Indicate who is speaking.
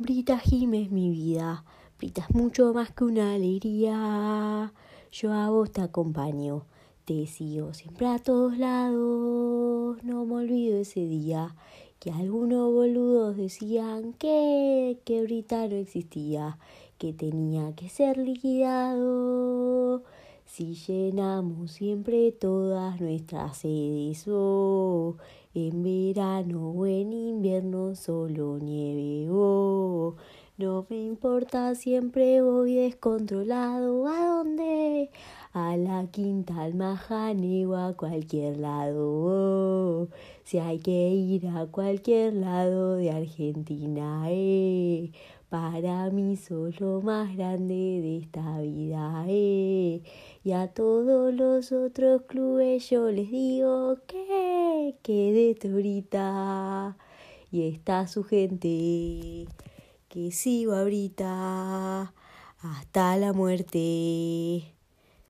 Speaker 1: Brita Jim es mi vida, Brita es mucho más que una alegría. Yo a vos te acompaño, te sigo siempre a todos lados. No me olvido ese día que algunos boludos decían que, que Brita no existía, que tenía que ser liquidado. Si llenamos siempre todas nuestras sedes, oh, en verano o en invierno solo nieve, oh, no me importa, siempre voy descontrolado. ¿A dónde? A la quinta, al majane o a cualquier lado. Oh, si hay que ir a cualquier lado de Argentina, eh. Para mí sos lo más grande de esta vida, eh. Y a todos los otros clubes yo les digo que quédate ahorita. Y está su gente, que sigo ahorita hasta la muerte.